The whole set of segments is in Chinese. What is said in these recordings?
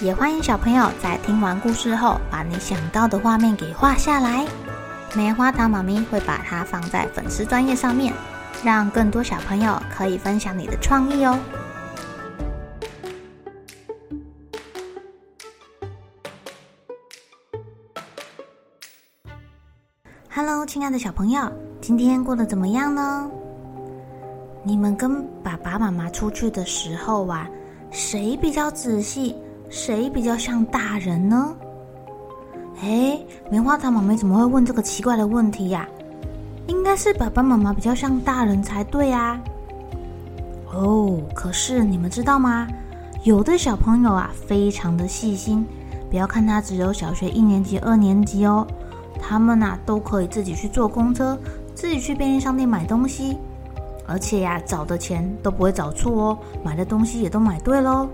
也欢迎小朋友在听完故事后，把你想到的画面给画下来。棉花糖妈咪会把它放在粉丝专页上面，让更多小朋友可以分享你的创意哦。Hello，亲爱的小朋友，今天过得怎么样呢？你们跟爸爸妈妈出去的时候啊，谁比较仔细？谁比较像大人呢？哎，棉花糖妈咪怎么会问这个奇怪的问题呀？应该是爸爸妈妈比较像大人才对啊。哦，可是你们知道吗？有的小朋友啊，非常的细心，不要看他只有小学一年级、二年级哦。他们呐都可以自己去坐公车，自己去便利商店买东西，而且呀找的钱都不会找错哦，买的东西也都买对喽。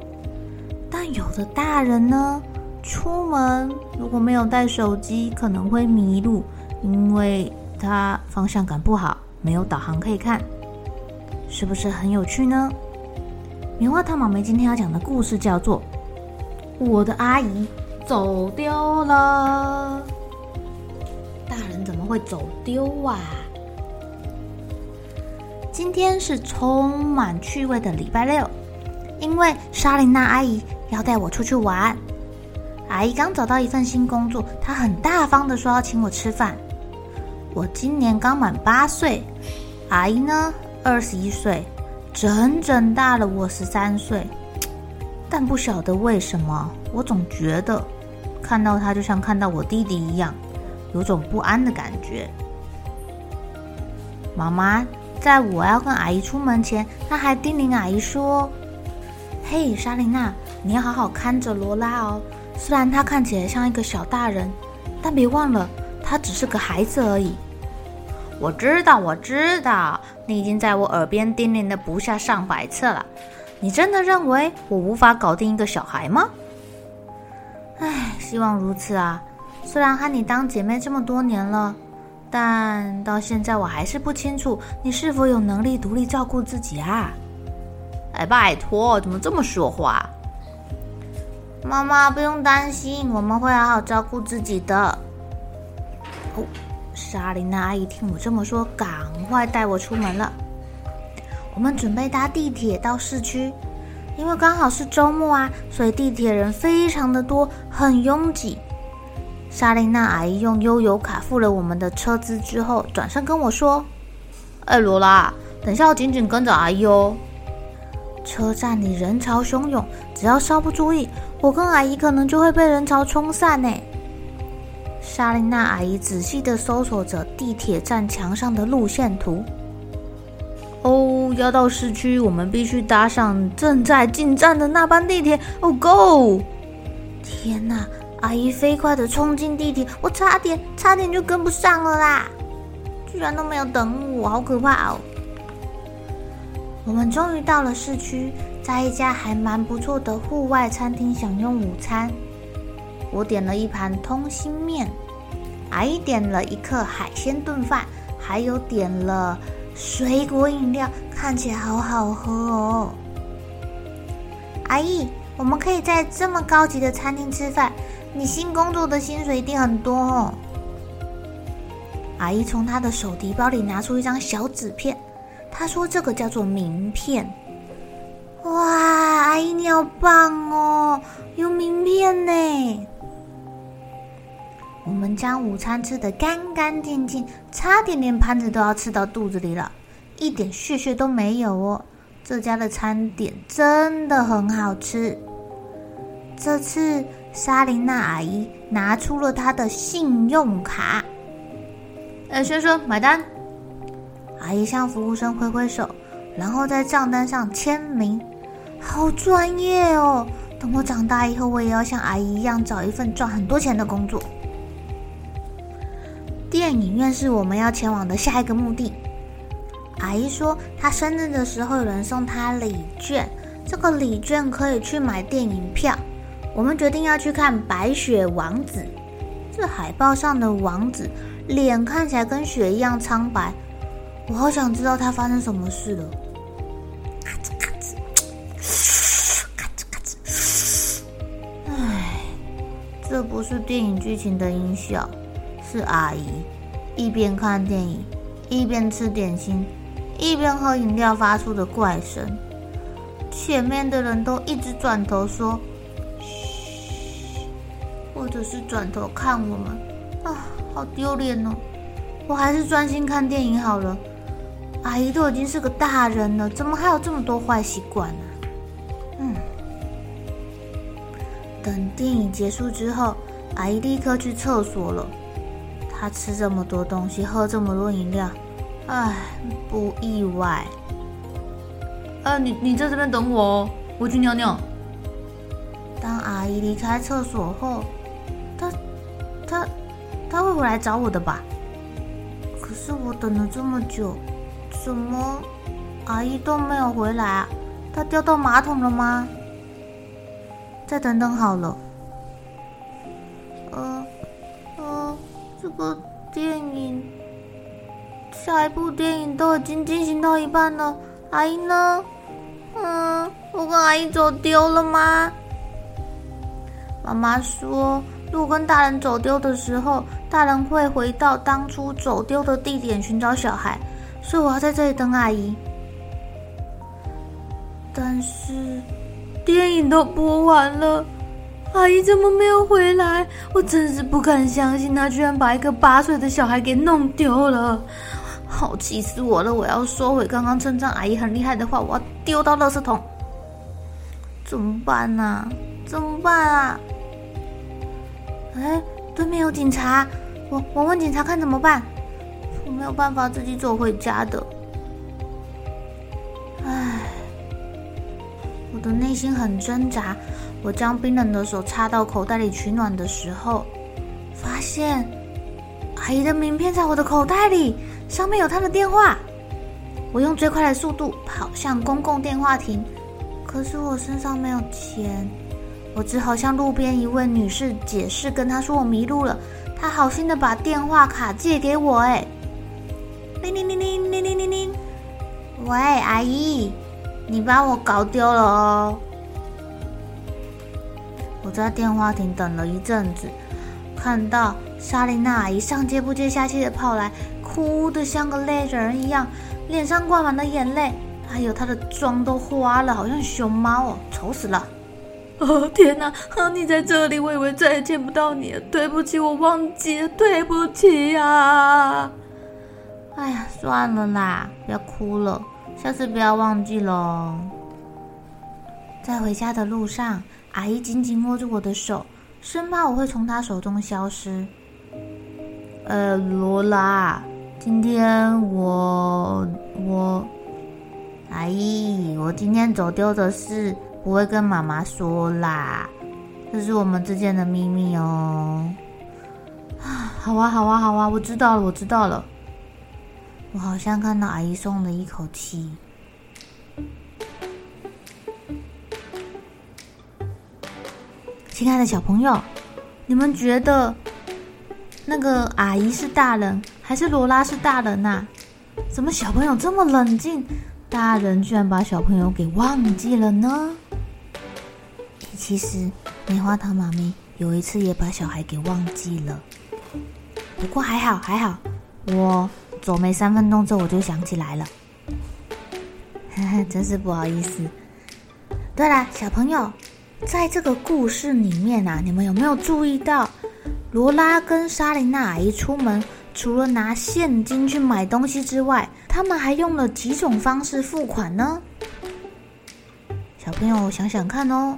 有的大人呢，出门如果没有带手机，可能会迷路，因为他方向感不好，没有导航可以看，是不是很有趣呢？棉花糖妈咪今天要讲的故事叫做《我的阿姨走丢了》。大人怎么会走丢啊？今天是充满趣味的礼拜六，因为莎琳娜阿姨要带我出去玩。阿姨刚找到一份新工作，她很大方的说要请我吃饭。我今年刚满八岁，阿姨呢二十一岁，整整大了我十三岁。但不晓得为什么，我总觉得看到她就像看到我弟弟一样。有种不安的感觉。妈妈在我要跟阿姨出门前，她还叮咛阿姨说：“嘿，莎琳娜，你要好好看着罗拉哦。虽然她看起来像一个小大人，但别忘了，她只是个孩子而已。”我知道，我知道，你已经在我耳边叮咛的不下上百次了。你真的认为我无法搞定一个小孩吗？唉，希望如此啊。虽然和你当姐妹这么多年了，但到现在我还是不清楚你是否有能力独立照顾自己啊！哎，拜托，怎么这么说话？妈妈不用担心，我们会好好照顾自己的。哦，莎琳娜阿姨听我这么说，赶快带我出门了。我们准备搭地铁到市区，因为刚好是周末啊，所以地铁人非常的多，很拥挤。莎琳娜阿姨用悠游卡付了我们的车资之后，转身跟我说：“哎，罗拉，等下要紧紧跟着阿姨哦。”车站里人潮汹涌，只要稍不注意，我跟阿姨可能就会被人潮冲散呢。莎琳娜阿姨仔细地搜索着地铁站墙上的路线图。哦，要到市区，我们必须搭上正在进站的那班地铁。哦，Go！天哪！阿姨飞快地冲进地铁，我差点差点就跟不上了啦！居然都没有等我，好可怕哦！我们终于到了市区，在一家还蛮不错的户外餐厅享用午餐。我点了一盘通心面，阿姨点了一客海鲜炖饭，还有点了水果饮料，看起来好好喝哦。阿姨，我们可以在这么高级的餐厅吃饭？你新工作的薪水一定很多哦。阿姨从她的手提包里拿出一张小纸片，她说：“这个叫做名片。”哇，阿姨你好棒哦，有名片呢！我们将午餐吃得干干净净，差点连盘子都要吃到肚子里了，一点屑屑都没有哦。这家的餐点真的很好吃。这次。莎琳娜阿姨拿出了她的信用卡。哎，先生，买单。阿姨向服务生挥挥手，然后在账单上签名。好专业哦！等我长大以后，我也要像阿姨一样找一份赚很多钱的工作。电影院是我们要前往的下一个目的。阿姨说，她生日的时候有人送她礼券，这个礼券可以去买电影票。我们决定要去看《白雪王子》。这海报上的王子脸看起来跟雪一样苍白，我好想知道他发生什么事了。不是电影剧情的音效，是阿姨一边看电影一边吃点心一边喝饮料发出的怪声。前面的人都一直转头说。嘘或者是转头看我们，啊，好丢脸哦！我还是专心看电影好了。阿姨都已经是个大人了，怎么还有这么多坏习惯呢？等电影结束之后，阿姨立刻去厕所了。她吃这么多东西，喝这么多饮料，唉，不意外。啊，你你在这边等我哦，我去尿尿。当阿姨离开厕所后，她、她、她会回来找我的吧？可是我等了这么久，怎么阿姨都没有回来啊？她掉到马桶了吗？再等等好了。呃呃，这个电影，下一部电影都已经进行到一半了，阿姨呢？嗯，我跟阿姨走丢了吗？妈妈说。如果跟大人走丢的时候，大人会回到当初走丢的地点寻找小孩，所以我要在这里等阿姨。但是电影都播完了，阿姨怎么没有回来？我真是不敢相信，她居然把一个八岁的小孩给弄丢了，好气死我了！我要收回刚刚称赞阿姨很厉害的话，我要丢到垃圾桶。怎么办呢、啊？怎么办啊？哎，对面有警察，我我问警察看怎么办？我没有办法自己走回家的。唉，我的内心很挣扎。我将冰冷的手插到口袋里取暖的时候，发现阿姨的名片在我的口袋里，上面有她的电话。我用最快的速度跑向公共电话亭，可是我身上没有钱。我只好向路边一位女士解释，跟她说我迷路了。她好心的把电话卡借给我。哎，铃铃铃铃铃铃铃铃，喂，阿姨，你把我搞丢了哦。我在电话亭等了一阵子，看到莎琳娜阿姨上接不接下气的跑来，哭得像个泪人一样，脸上挂满了眼泪，还有她的妆都花了，好像熊猫哦，丑死了。哦天哪！啊，你在这里，我以为再也见不到你了。对不起，我忘记了，对不起呀、啊！哎呀，算了啦，不要哭了，下次不要忘记喽。在回家的路上，阿姨紧紧握住我的手，生怕我会从她手中消失。呃，罗拉，今天我我，阿姨，我今天走丢的事。不会跟妈妈说啦，这是我们之间的秘密哦。啊，好啊，好啊，好啊，我知道了，我知道了。我好像看到阿姨松了一口气。亲爱的小朋友，你们觉得那个阿姨是大人，还是罗拉是大人呐？怎么小朋友这么冷静？大人居然把小朋友给忘记了呢？其实棉花糖妈咪有一次也把小孩给忘记了，不过还好还好，我走没三分钟之后我就想起来了，真是不好意思。对了，小朋友，在这个故事里面啊，你们有没有注意到，罗拉跟莎琳娜阿姨出门，除了拿现金去买东西之外，他们还用了几种方式付款呢？小朋友想想看哦。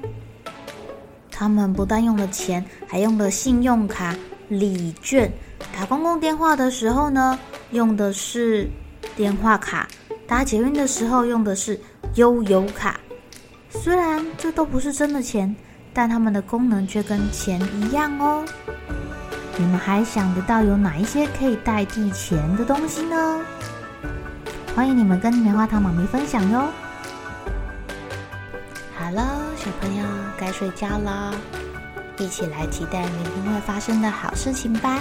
他们不但用了钱，还用了信用卡、礼券。打公共电话的时候呢，用的是电话卡；搭捷运的时候用的是悠游卡。虽然这都不是真的钱，但它们的功能却跟钱一样哦。你们还想得到有哪一些可以代替钱的东西呢？欢迎你们跟棉花糖妈咪分享哟。好了，小朋友该睡觉了，一起来期待明天会发生的好事情吧。